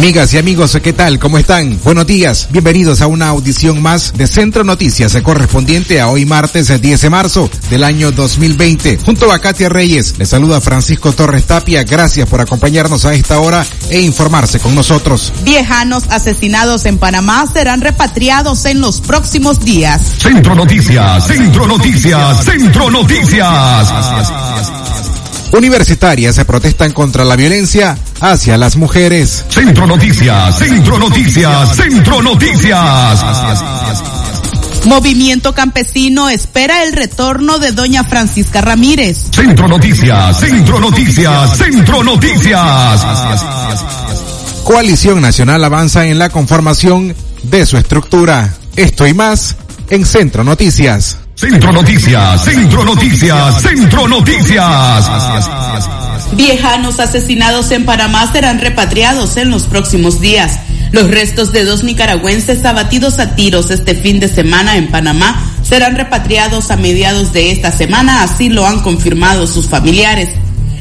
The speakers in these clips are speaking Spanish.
Amigas y amigos, ¿qué tal? ¿Cómo están? Buenos días. Bienvenidos a una audición más de Centro Noticias correspondiente a hoy martes 10 de marzo del año 2020. Junto a Katia Reyes, le saluda Francisco Torres Tapia. Gracias por acompañarnos a esta hora e informarse con nosotros. Viejanos asesinados en Panamá serán repatriados en los próximos días. Centro Noticias, Centro Noticias, Centro Noticias. Universitarias se protestan contra la violencia hacia las mujeres. Centro Noticias, Centro Noticias, Centro Noticias. Movimiento Campesino espera el retorno de doña Francisca Ramírez. Centro Noticias, Centro Noticias, Centro Noticias. Coalición Nacional avanza en la conformación de su estructura. Esto y más en Centro Noticias. Centro Noticias, Centro Noticias, Centro Noticias. Viejanos asesinados en Panamá serán repatriados en los próximos días. Los restos de dos nicaragüenses abatidos a tiros este fin de semana en Panamá serán repatriados a mediados de esta semana, así lo han confirmado sus familiares.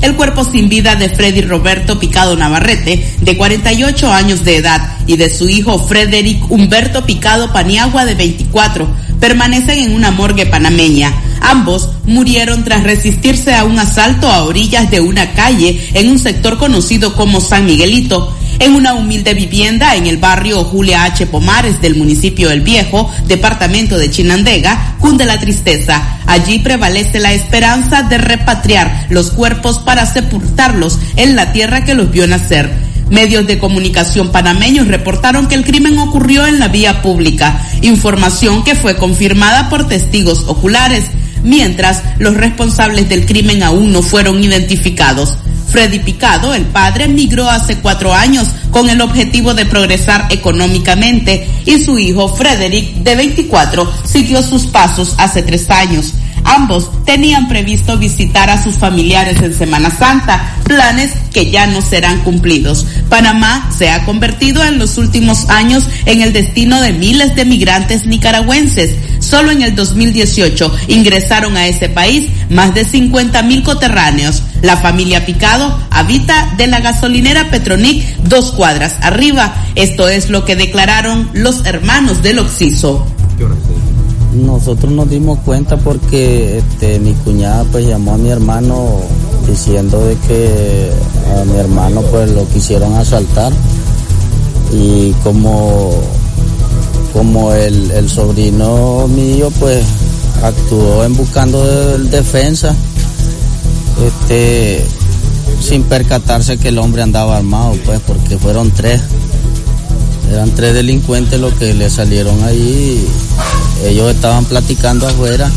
El cuerpo sin vida de Freddy Roberto Picado Navarrete, de 48 años de edad, y de su hijo Frederick Humberto Picado Paniagua, de 24, permanecen en una morgue panameña. Ambos murieron tras resistirse a un asalto a orillas de una calle en un sector conocido como San Miguelito. En una humilde vivienda en el barrio Julia H. Pomares del municipio El Viejo, departamento de Chinandega, cunde la tristeza. Allí prevalece la esperanza de repatriar los cuerpos para sepultarlos en la tierra que los vio nacer. Medios de comunicación panameños reportaron que el crimen ocurrió en la vía pública, información que fue confirmada por testigos oculares, mientras los responsables del crimen aún no fueron identificados. Freddy Picado, el padre, migró hace cuatro años con el objetivo de progresar económicamente y su hijo Frederick, de 24, siguió sus pasos hace tres años. Ambos tenían previsto visitar a sus familiares en Semana Santa, planes que ya no serán cumplidos. Panamá se ha convertido en los últimos años en el destino de miles de migrantes nicaragüenses. Solo en el 2018 ingresaron a ese país más de 50 mil coterráneos. La familia Picado habita de la gasolinera Petronic dos cuadras arriba. Esto es lo que declararon los hermanos del Oxiso. Nosotros nos dimos cuenta porque este, mi cuñada pues llamó a mi hermano diciendo de que a mi hermano pues lo quisieron asaltar. Y como como el, sobrino mío pues actuó en buscando defensa este sin percatarse que el hombre andaba armado pues porque fueron tres eran tres delincuentes los que le salieron ahí. Ellos estaban platicando afuera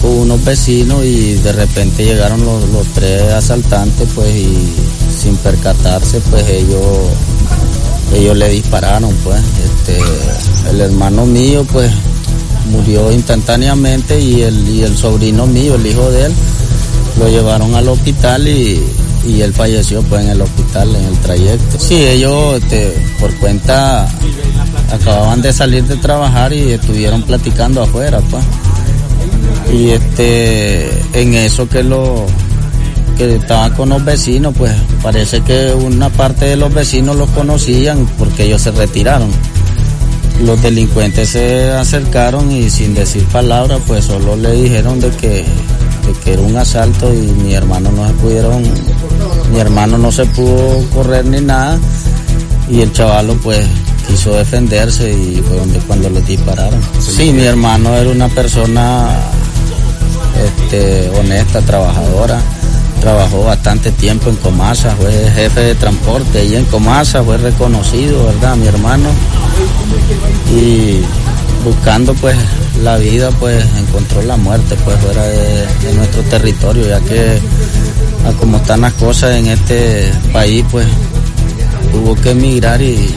con unos vecinos y de repente llegaron los, tres asaltantes pues y sin percatarse pues ellos ellos le dispararon pues. Este el hermano mío pues murió instantáneamente y el, y el sobrino mío, el hijo de él, lo llevaron al hospital y, y él falleció pues en el hospital en el trayecto. Sí, ellos este, por cuenta acababan de salir de trabajar y estuvieron platicando afuera pues. Y este en eso que lo que estaban con los vecinos, pues parece que una parte de los vecinos los conocían porque ellos se retiraron. Los delincuentes se acercaron y sin decir palabras, pues solo le dijeron de que que era un asalto y mi hermano no se pudieron, mi hermano no se pudo correr ni nada y el chavalo pues quiso defenderse y fue donde cuando le dispararon. Sí, mi hermano era una persona este, honesta, trabajadora, trabajó bastante tiempo en Comasa, fue jefe de transporte y en Comasa, fue reconocido, ¿verdad? Mi hermano. Y buscando pues la vida pues encontró la muerte pues fuera de, nuestro territorio ya que a como están las cosas en este país pues tuvo que emigrar y,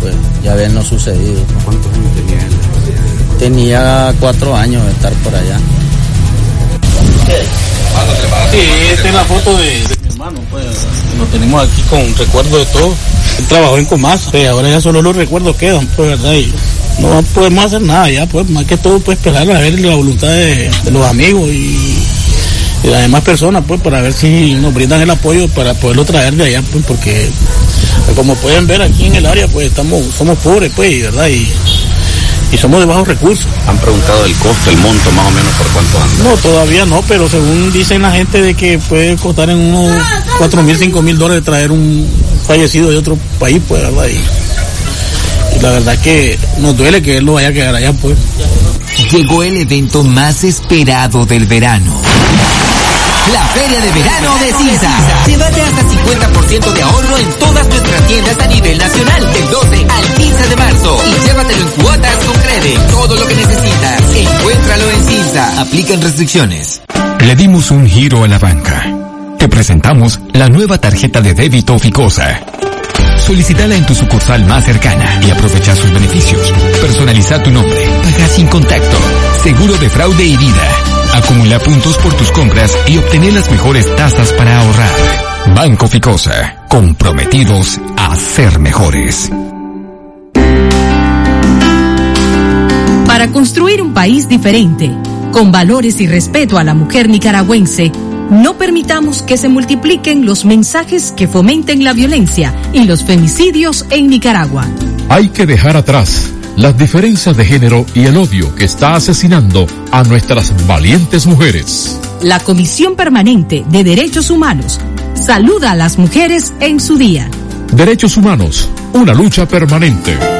pues ya habernos sucedido. ¿Cuántos años tenía él? Tenía cuatro años de estar por allá. Sí, esta es la foto de, de mi hermano, pues lo tenemos aquí con recuerdo de todo. Él trabajó en Comasa, ahora ya solo los recuerdos quedan, pues verdad, y no podemos hacer nada ya, pues más que todo pues esperar a ver la voluntad de, de los amigos y, y las demás personas, pues para ver si nos brindan el apoyo para poderlo traer de allá, pues porque como pueden ver aquí en el área, pues estamos, somos pobres, pues, verdad, y, y somos de bajos recursos. Han preguntado el costo, el monto más o menos por cuánto anda. No, todavía no, pero según dicen la gente de que puede costar en unos cuatro mil, cinco mil dólares traer un fallecido de otro país, pues, ¿verdad? Y la verdad que nos duele que él no vaya a quedar allá, pues. Llegó el evento más esperado del verano. La Feria de Verano de Cinza. Llévate hasta 50% de ahorro en todas nuestras tiendas a nivel nacional del 12 al 15 de marzo. Y llévatelo en cuotas con Crede. Todo lo que necesitas. Encuéntralo en Cinza. Aplican restricciones. Le dimos un giro a la banca. Te presentamos la nueva tarjeta de débito Ficosa. Solicítala en tu sucursal más cercana y aprovecha sus beneficios. Personaliza tu nombre, paga sin contacto, seguro de fraude y vida. Acumula puntos por tus compras y obtener las mejores tasas para ahorrar. Banco Ficosa, comprometidos a ser mejores. Para construir un país diferente, con valores y respeto a la mujer nicaragüense, no permitamos que se multipliquen los mensajes que fomenten la violencia y los femicidios en Nicaragua. Hay que dejar atrás las diferencias de género y el odio que está asesinando a nuestras valientes mujeres. La Comisión Permanente de Derechos Humanos saluda a las mujeres en su día. Derechos humanos, una lucha permanente.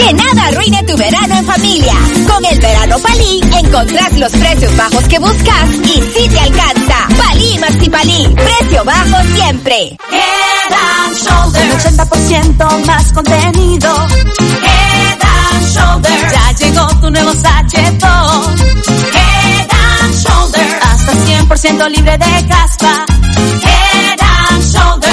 Que nada arruine tu verano en familia. Con el verano Palí encontrás los precios bajos que buscas y si te alcanza. Palí Maxi Palí, precio bajo siempre. Head and Shoulders. Un 80% más contenido. Head and Shoulders. Ya llegó tu nuevo sachetón. Head and Shoulders. Hasta 100% libre de caspa.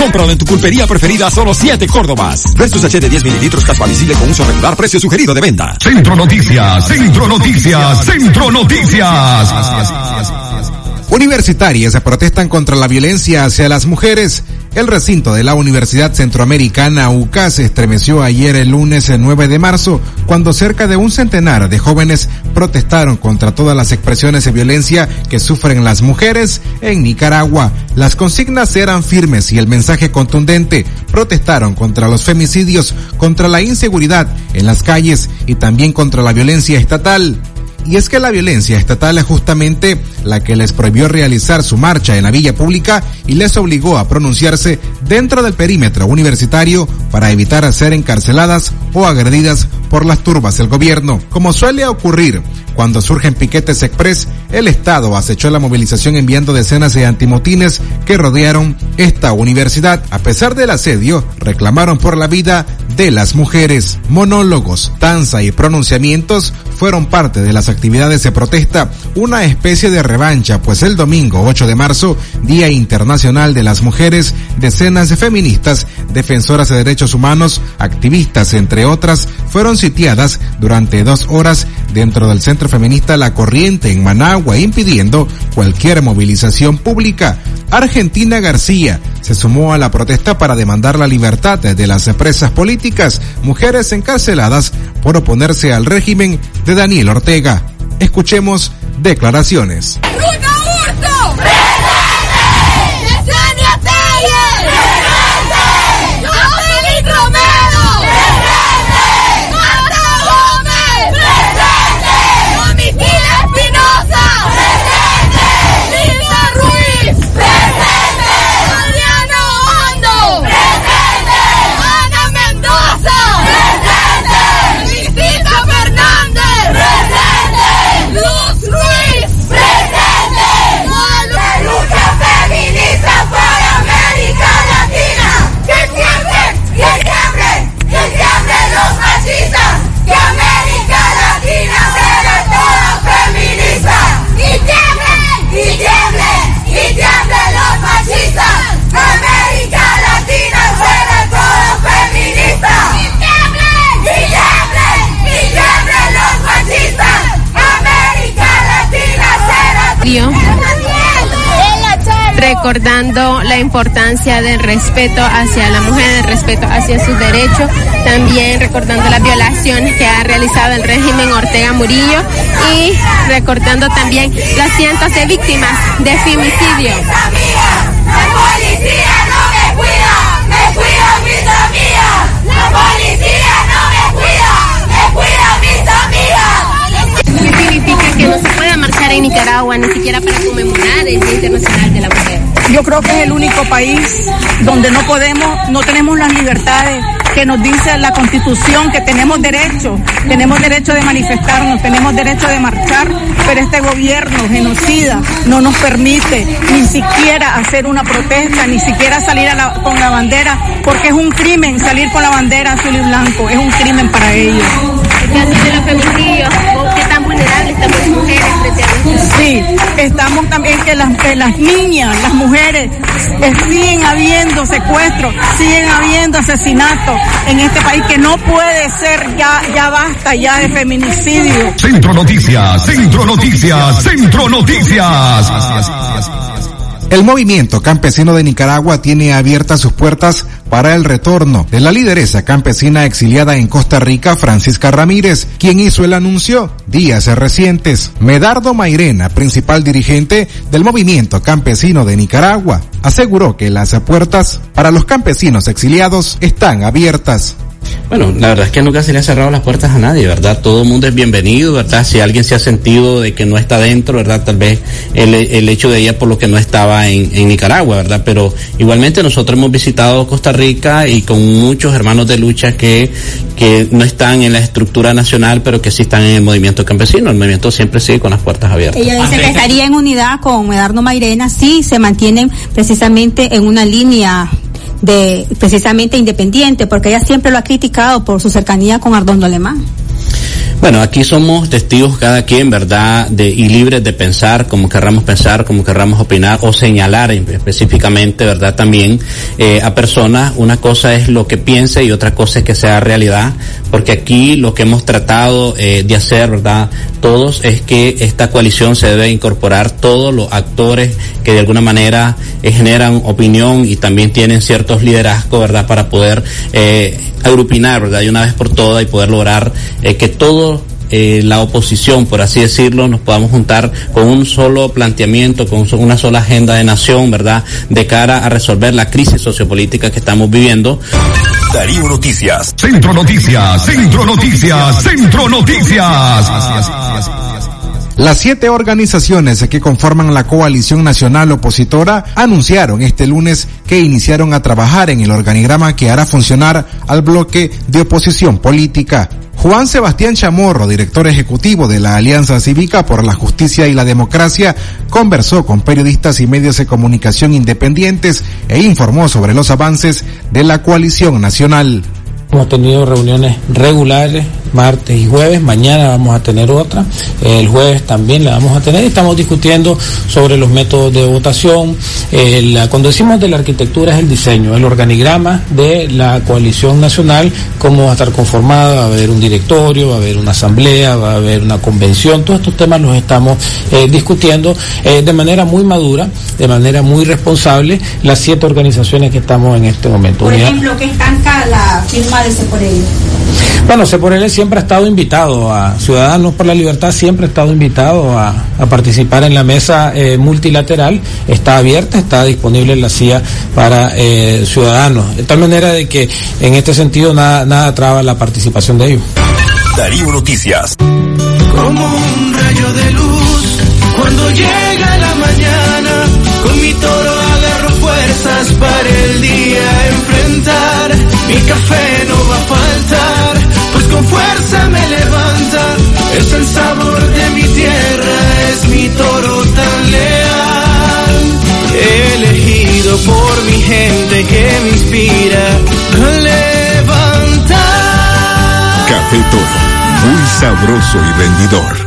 Cómpralo en tu pulpería preferida a solo 7 Córdobas. Versus H de 10 mililitros caspa visible con uso regular, precio sugerido de venta. Centro Noticias, Centro Noticias, Centro Noticias. Universitarias protestan contra la violencia hacia las mujeres. El recinto de la Universidad Centroamericana UCA se estremeció ayer el lunes 9 de marzo cuando cerca de un centenar de jóvenes protestaron contra todas las expresiones de violencia que sufren las mujeres en Nicaragua. Las consignas eran firmes y el mensaje contundente. Protestaron contra los femicidios, contra la inseguridad en las calles y también contra la violencia estatal. Y es que la violencia estatal es justamente la que les prohibió realizar su marcha en la villa pública y les obligó a pronunciarse dentro del perímetro universitario para evitar ser encarceladas o agredidas por las turbas del gobierno. Como suele ocurrir cuando surgen piquetes express, el Estado acechó la movilización enviando decenas de antimotines que rodearon esta universidad. A pesar del asedio, reclamaron por la vida de las mujeres. Monólogos, danza y pronunciamientos fueron parte de las actividades de protesta, una especie de revancha, pues el domingo 8 de marzo, Día Internacional de las Mujeres, decenas de feministas, defensoras de derechos humanos, activistas, entre otras, fueron sitiadas durante dos horas dentro del centro feminista La Corriente en Managua, impidiendo cualquier movilización pública. Argentina García se sumó a la protesta para demandar la libertad de las presas políticas, mujeres encarceladas por oponerse al régimen de Daniel Ortega. Escuchemos declaraciones. Recordando la importancia del respeto hacia la mujer, el respeto hacia sus derechos, también recordando las violaciones que ha realizado el régimen Ortega Murillo y recordando también las cientos de víctimas de femicidio. No me cuida, me cuida mis amigas. La policía no me cuida, me cuida mis amigas. ¿Qué significa que no se pueda marchar en Nicaragua ni siquiera para conmemorar el Día Internacional de la Mujer? Yo creo que es el único país donde no podemos, no tenemos las libertades que nos dice la constitución que tenemos derecho, tenemos derecho de manifestarnos, tenemos derecho de marchar, pero este gobierno genocida no nos permite ni siquiera hacer una protesta, ni siquiera salir a la- con la bandera, porque es un crimen salir con la bandera azul y blanco, es un crimen para ellos. ¿Qué hace de los feminicidios? ¿Qué tan vulnerables estamos las mujeres? Sí, estamos también que las, que las niñas, las mujeres, eh, siguen habiendo secuestros, siguen habiendo asesinatos en este país que no puede ser, ya, ya basta ya de feminicidio. Centro Noticias, Centro Noticias, Centro Noticias. El movimiento campesino de Nicaragua tiene abiertas sus puertas para el retorno de la lideresa campesina exiliada en Costa Rica, Francisca Ramírez, quien hizo el anuncio días recientes. Medardo Mairena, principal dirigente del movimiento campesino de Nicaragua, aseguró que las puertas para los campesinos exiliados están abiertas. Bueno, la verdad es que nunca se le ha cerrado las puertas a nadie, ¿verdad? Todo el mundo es bienvenido, ¿verdad? Si alguien se ha sentido de que no está dentro, ¿verdad? Tal vez el, el hecho de ella por lo que no estaba en, en Nicaragua, ¿verdad? Pero igualmente nosotros hemos visitado Costa Rica y con muchos hermanos de lucha que, que no están en la estructura nacional, pero que sí están en el movimiento campesino. El movimiento siempre sigue con las puertas abiertas. Ella dice que estaría en unidad con Medardo Mairena si se mantienen precisamente en una línea de precisamente independiente, porque ella siempre lo ha criticado por su cercanía con Ardondo Alemán. Bueno, aquí somos testigos cada quien, ¿verdad? De, y libres de pensar como querramos pensar, como querramos opinar o señalar específicamente, ¿verdad? También eh, a personas. Una cosa es lo que piense y otra cosa es que sea realidad, porque aquí lo que hemos tratado eh, de hacer, ¿verdad? Todos es que esta coalición se debe incorporar todos los actores que de alguna manera eh, generan opinión y también tienen ciertos liderazgos, ¿verdad? Para poder eh, agrupinar, ¿verdad? Y una vez por todas y poder lograr eh, que todo eh, la oposición, por así decirlo, nos podamos juntar con un solo planteamiento, con una sola agenda de nación, ¿verdad? De cara a resolver la crisis sociopolítica que estamos viviendo. Darío Noticias. Centro Noticias, Centro Noticias, Centro Noticias. Las siete organizaciones que conforman la coalición nacional opositora anunciaron este lunes que iniciaron a trabajar en el organigrama que hará funcionar al bloque de oposición política. Juan Sebastián Chamorro, director ejecutivo de la Alianza Cívica por la Justicia y la Democracia, conversó con periodistas y medios de comunicación independientes e informó sobre los avances de la coalición nacional. Hemos tenido reuniones regulares martes y jueves, mañana vamos a tener otra, el jueves también la vamos a tener. Y estamos discutiendo sobre los métodos de votación. Eh, la- cuando decimos de la arquitectura es el diseño, el organigrama de la coalición nacional, cómo va a estar conformada, va a haber un directorio, va a haber una asamblea, va a haber una convención, todos estos temas los estamos eh, discutiendo eh, de manera muy madura, de manera muy responsable, las siete organizaciones que estamos en este momento. Por ejemplo, que estanca la firma de Seporelli. bueno, Seporelli siempre ha estado invitado a Ciudadanos por la Libertad, siempre ha estado invitado a, a participar en la mesa eh, multilateral. Está abierta, está disponible en la CIA para eh, ciudadanos. De tal manera de que en este sentido nada, nada traba la participación de ellos. Darío Noticias. Como un rayo de luz cuando llega la mañana. Con mi toro agarro fuerzas para el día enfrentar. Fuerza me levanta. Es el sabor de mi tierra, es mi toro tan leal. Elegido por mi gente que me inspira a levantar. Café Toro, muy sabroso y vendidor.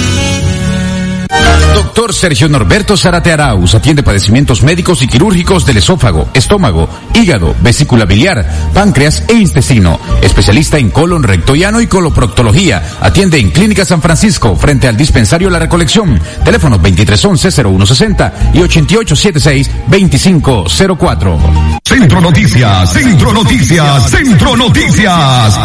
Doctor Sergio Norberto Zarate Arauz atiende padecimientos médicos y quirúrgicos del esófago, estómago, hígado, vesícula biliar, páncreas e intestino. Especialista en colon rectoiano y coloproctología. Atiende en Clínica San Francisco, frente al dispensario La Recolección. Teléfonos 2311-0160 y 8876-2504. Centro Noticias, Centro Noticias, Centro Noticias.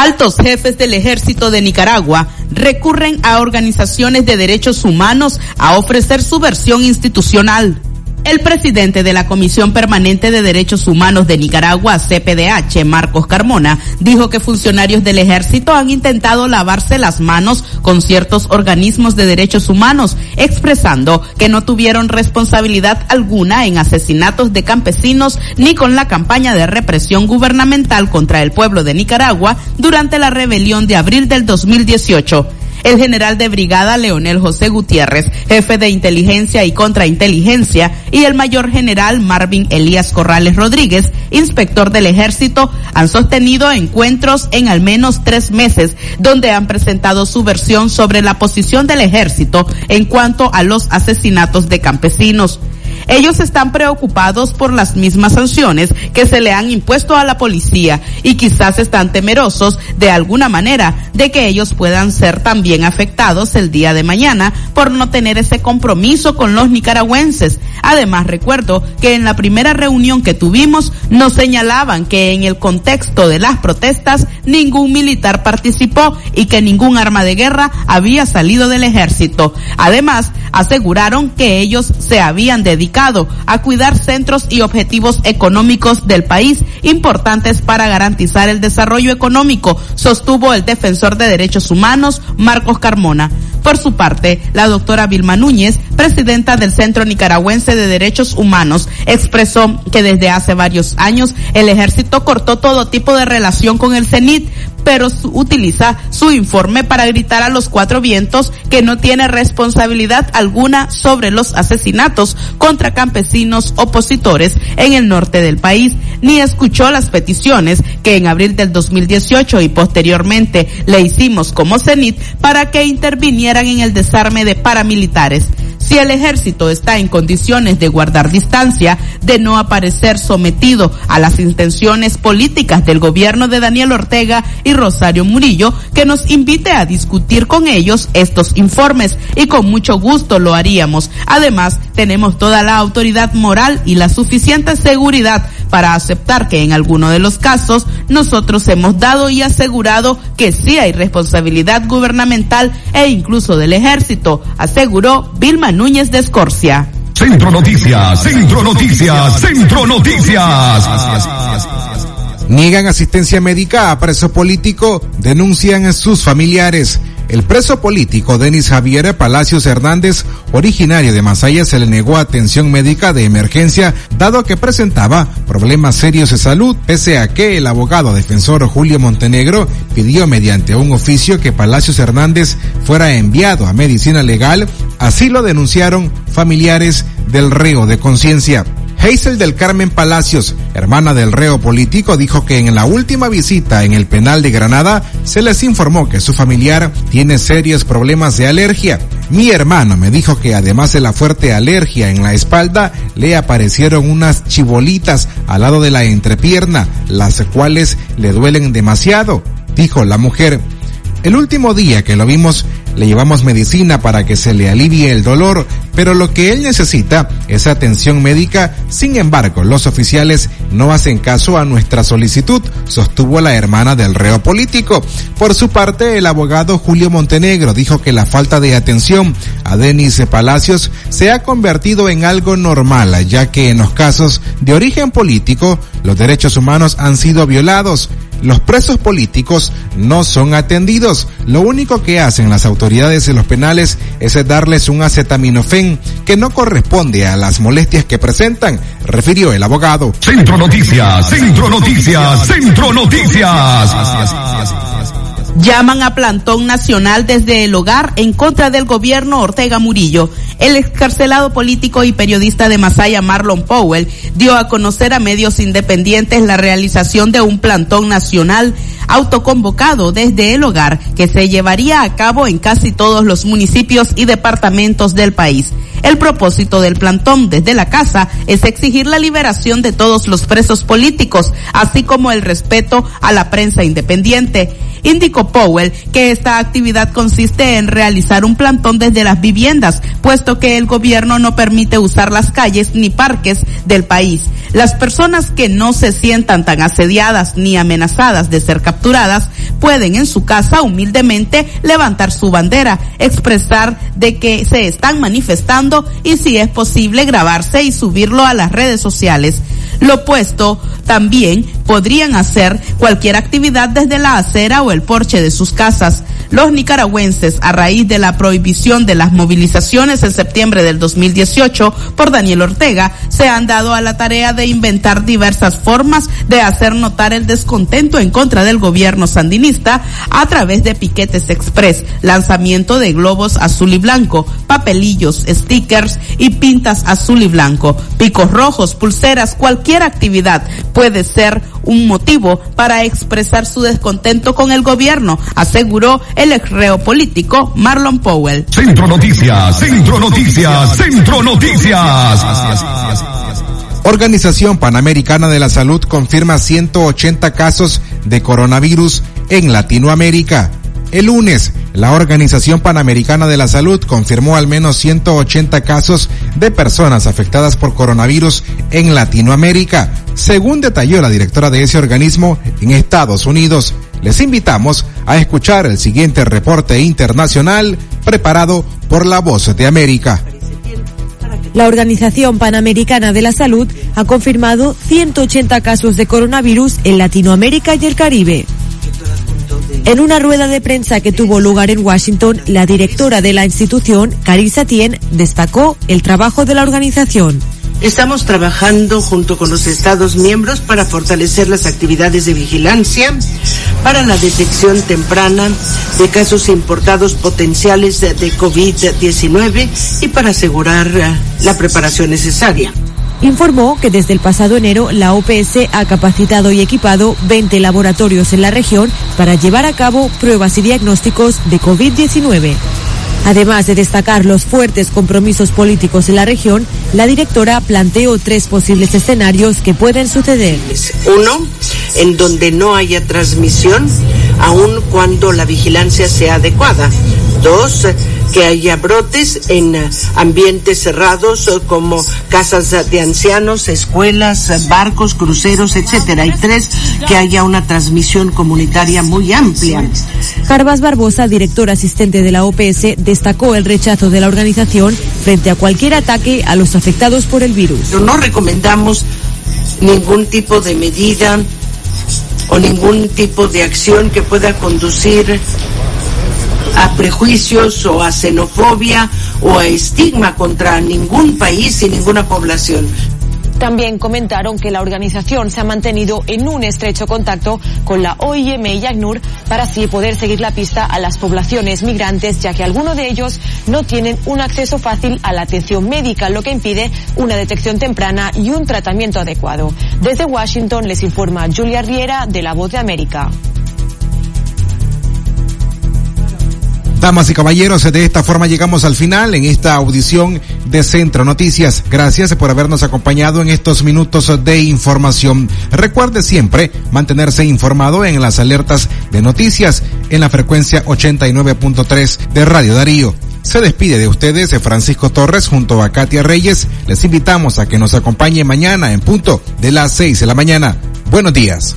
Altos jefes del ejército de Nicaragua recurren a organizaciones de derechos humanos a ofrecer su versión institucional. El presidente de la Comisión Permanente de Derechos Humanos de Nicaragua, CPDH, Marcos Carmona, dijo que funcionarios del ejército han intentado lavarse las manos con ciertos organismos de derechos humanos, expresando que no tuvieron responsabilidad alguna en asesinatos de campesinos ni con la campaña de represión gubernamental contra el pueblo de Nicaragua durante la rebelión de abril del 2018 el general de brigada Leonel José Gutiérrez, jefe de inteligencia y contrainteligencia, y el mayor general Marvin Elías Corrales Rodríguez, inspector del ejército, han sostenido encuentros en al menos tres meses, donde han presentado su versión sobre la posición del ejército en cuanto a los asesinatos de campesinos. Ellos están preocupados por las mismas sanciones que se le han impuesto a la policía y quizás están temerosos de alguna manera de que ellos puedan ser también afectados el día de mañana por no tener ese compromiso con los nicaragüenses. Además, recuerdo que en la primera reunión que tuvimos nos señalaban que en el contexto de las protestas ningún militar participó y que ningún arma de guerra había salido del ejército. Además, aseguraron que ellos se habían dedicado a cuidar centros y objetivos económicos del país importantes para garantizar el desarrollo económico, sostuvo el defensor de derechos humanos Marcos Carmona. Por su parte, la doctora Vilma Núñez, presidenta del Centro Nicaragüense de Derechos Humanos, expresó que desde hace varios años el ejército cortó todo tipo de relación con el CENIT, pero utiliza su informe para gritar a los cuatro vientos que no tiene responsabilidad alguna sobre los asesinatos contra campesinos opositores en el norte del país, ni escuchó las peticiones que en abril del 2018 y posteriormente le hicimos como CENIT para que intervinieran en el desarme de paramilitares. Si el ejército está en condiciones de guardar distancia, de no aparecer sometido a las intenciones políticas del gobierno de Daniel Ortega y Rosario Murillo, que nos invite a discutir con ellos estos informes y con mucho gusto lo haríamos. Además, tenemos toda la autoridad moral y la suficiente seguridad para aceptar que en alguno de los casos nosotros hemos dado y asegurado que sí hay responsabilidad gubernamental e incluso del ejército, aseguró Vilma Núñez de Escorcia. Centro Noticias, Centro Noticias, Centro Noticias. Niegan asistencia médica a preso político, denuncian sus familiares. El preso político Denis Javier Palacios Hernández, originario de Masaya, se le negó atención médica de emergencia dado que presentaba problemas serios de salud, pese a que el abogado defensor Julio Montenegro pidió mediante un oficio que Palacios Hernández fuera enviado a medicina legal, así lo denunciaron familiares del reo de conciencia. Hazel del Carmen Palacios, hermana del reo político, dijo que en la última visita en el penal de Granada se les informó que su familiar tiene serios problemas de alergia. Mi hermano me dijo que además de la fuerte alergia en la espalda, le aparecieron unas chibolitas al lado de la entrepierna, las cuales le duelen demasiado, dijo la mujer. El último día que lo vimos le llevamos medicina para que se le alivie el dolor, pero lo que él necesita es atención médica. Sin embargo, los oficiales no hacen caso a nuestra solicitud, sostuvo la hermana del reo político. Por su parte, el abogado Julio Montenegro dijo que la falta de atención a Denis Palacios se ha convertido en algo normal, ya que en los casos de origen político, los derechos humanos han sido violados. Los presos políticos no son atendidos. Lo único que hacen las autoridades de los penales es darles un acetaminofén que no corresponde a las molestias que presentan, refirió el abogado. Centro Noticias, Centro Noticias, Centro Noticias. Llaman a plantón nacional desde el hogar en contra del gobierno Ortega Murillo. El excarcelado político y periodista de Masaya Marlon Powell dio a conocer a medios independientes la realización de un plantón nacional autoconvocado desde el hogar que se llevaría a cabo en casi todos los municipios y departamentos del país. El propósito del plantón desde la casa es exigir la liberación de todos los presos políticos, así como el respeto a la prensa independiente. Indicó Powell que esta actividad consiste en realizar un plantón desde las viviendas, puesto que el gobierno no permite usar las calles ni parques del país. Las personas que no se sientan tan asediadas ni amenazadas de ser pueden en su casa humildemente levantar su bandera, expresar de que se están manifestando y si es posible grabarse y subirlo a las redes sociales. Lo opuesto, también podrían hacer cualquier actividad desde la acera o el porche de sus casas. Los nicaragüenses, a raíz de la prohibición de las movilizaciones en septiembre del 2018 por Daniel Ortega, se han dado a la tarea de inventar diversas formas de hacer notar el descontento en contra del gobierno sandinista a través de piquetes express, lanzamiento de globos azul y blanco, papelillos, stickers y pintas azul y blanco, picos rojos, pulseras, cualquier actividad puede ser un motivo para expresar su descontento con el gobierno, aseguró el ex reo político Marlon Powell. Centro Noticias, Centro Noticias, Centro Noticias. Organización Panamericana de la Salud confirma 180 casos de coronavirus en Latinoamérica. El lunes, la Organización Panamericana de la Salud confirmó al menos 180 casos de personas afectadas por coronavirus en Latinoamérica, según detalló la directora de ese organismo en Estados Unidos. Les invitamos a escuchar el siguiente reporte internacional preparado por La Voz de América. La Organización Panamericana de la Salud ha confirmado 180 casos de coronavirus en Latinoamérica y el Caribe. En una rueda de prensa que tuvo lugar en Washington, la directora de la institución, Carissa Tien, destacó el trabajo de la organización. Estamos trabajando junto con los Estados miembros para fortalecer las actividades de vigilancia para la detección temprana de casos importados potenciales de COVID-19 y para asegurar la preparación necesaria informó que desde el pasado enero la OPS ha capacitado y equipado 20 laboratorios en la región para llevar a cabo pruebas y diagnósticos de COVID-19. Además de destacar los fuertes compromisos políticos en la región, la directora planteó tres posibles escenarios que pueden suceder. Uno, en donde no haya transmisión, aun cuando la vigilancia sea adecuada. Dos, que haya brotes en ambientes cerrados como casas de ancianos, escuelas, barcos, cruceros, etcétera. Y tres, que haya una transmisión comunitaria muy amplia. Carvas Barbosa, director asistente de la OPS, destacó el rechazo de la organización frente a cualquier ataque a los afectados por el virus. No recomendamos ningún tipo de medida o ningún tipo de acción que pueda conducir a prejuicios o a xenofobia o a estigma contra ningún país y ninguna población. También comentaron que la organización se ha mantenido en un estrecho contacto con la OIM y ACNUR para así poder seguir la pista a las poblaciones migrantes, ya que algunos de ellos no tienen un acceso fácil a la atención médica, lo que impide una detección temprana y un tratamiento adecuado. Desde Washington les informa Julia Riera de La Voz de América. Damas y caballeros, de esta forma llegamos al final en esta audición de Centro Noticias. Gracias por habernos acompañado en estos minutos de información. Recuerde siempre mantenerse informado en las alertas de noticias en la frecuencia 89.3 de Radio Darío. Se despide de ustedes Francisco Torres junto a Katia Reyes. Les invitamos a que nos acompañe mañana en punto de las 6 de la mañana. Buenos días.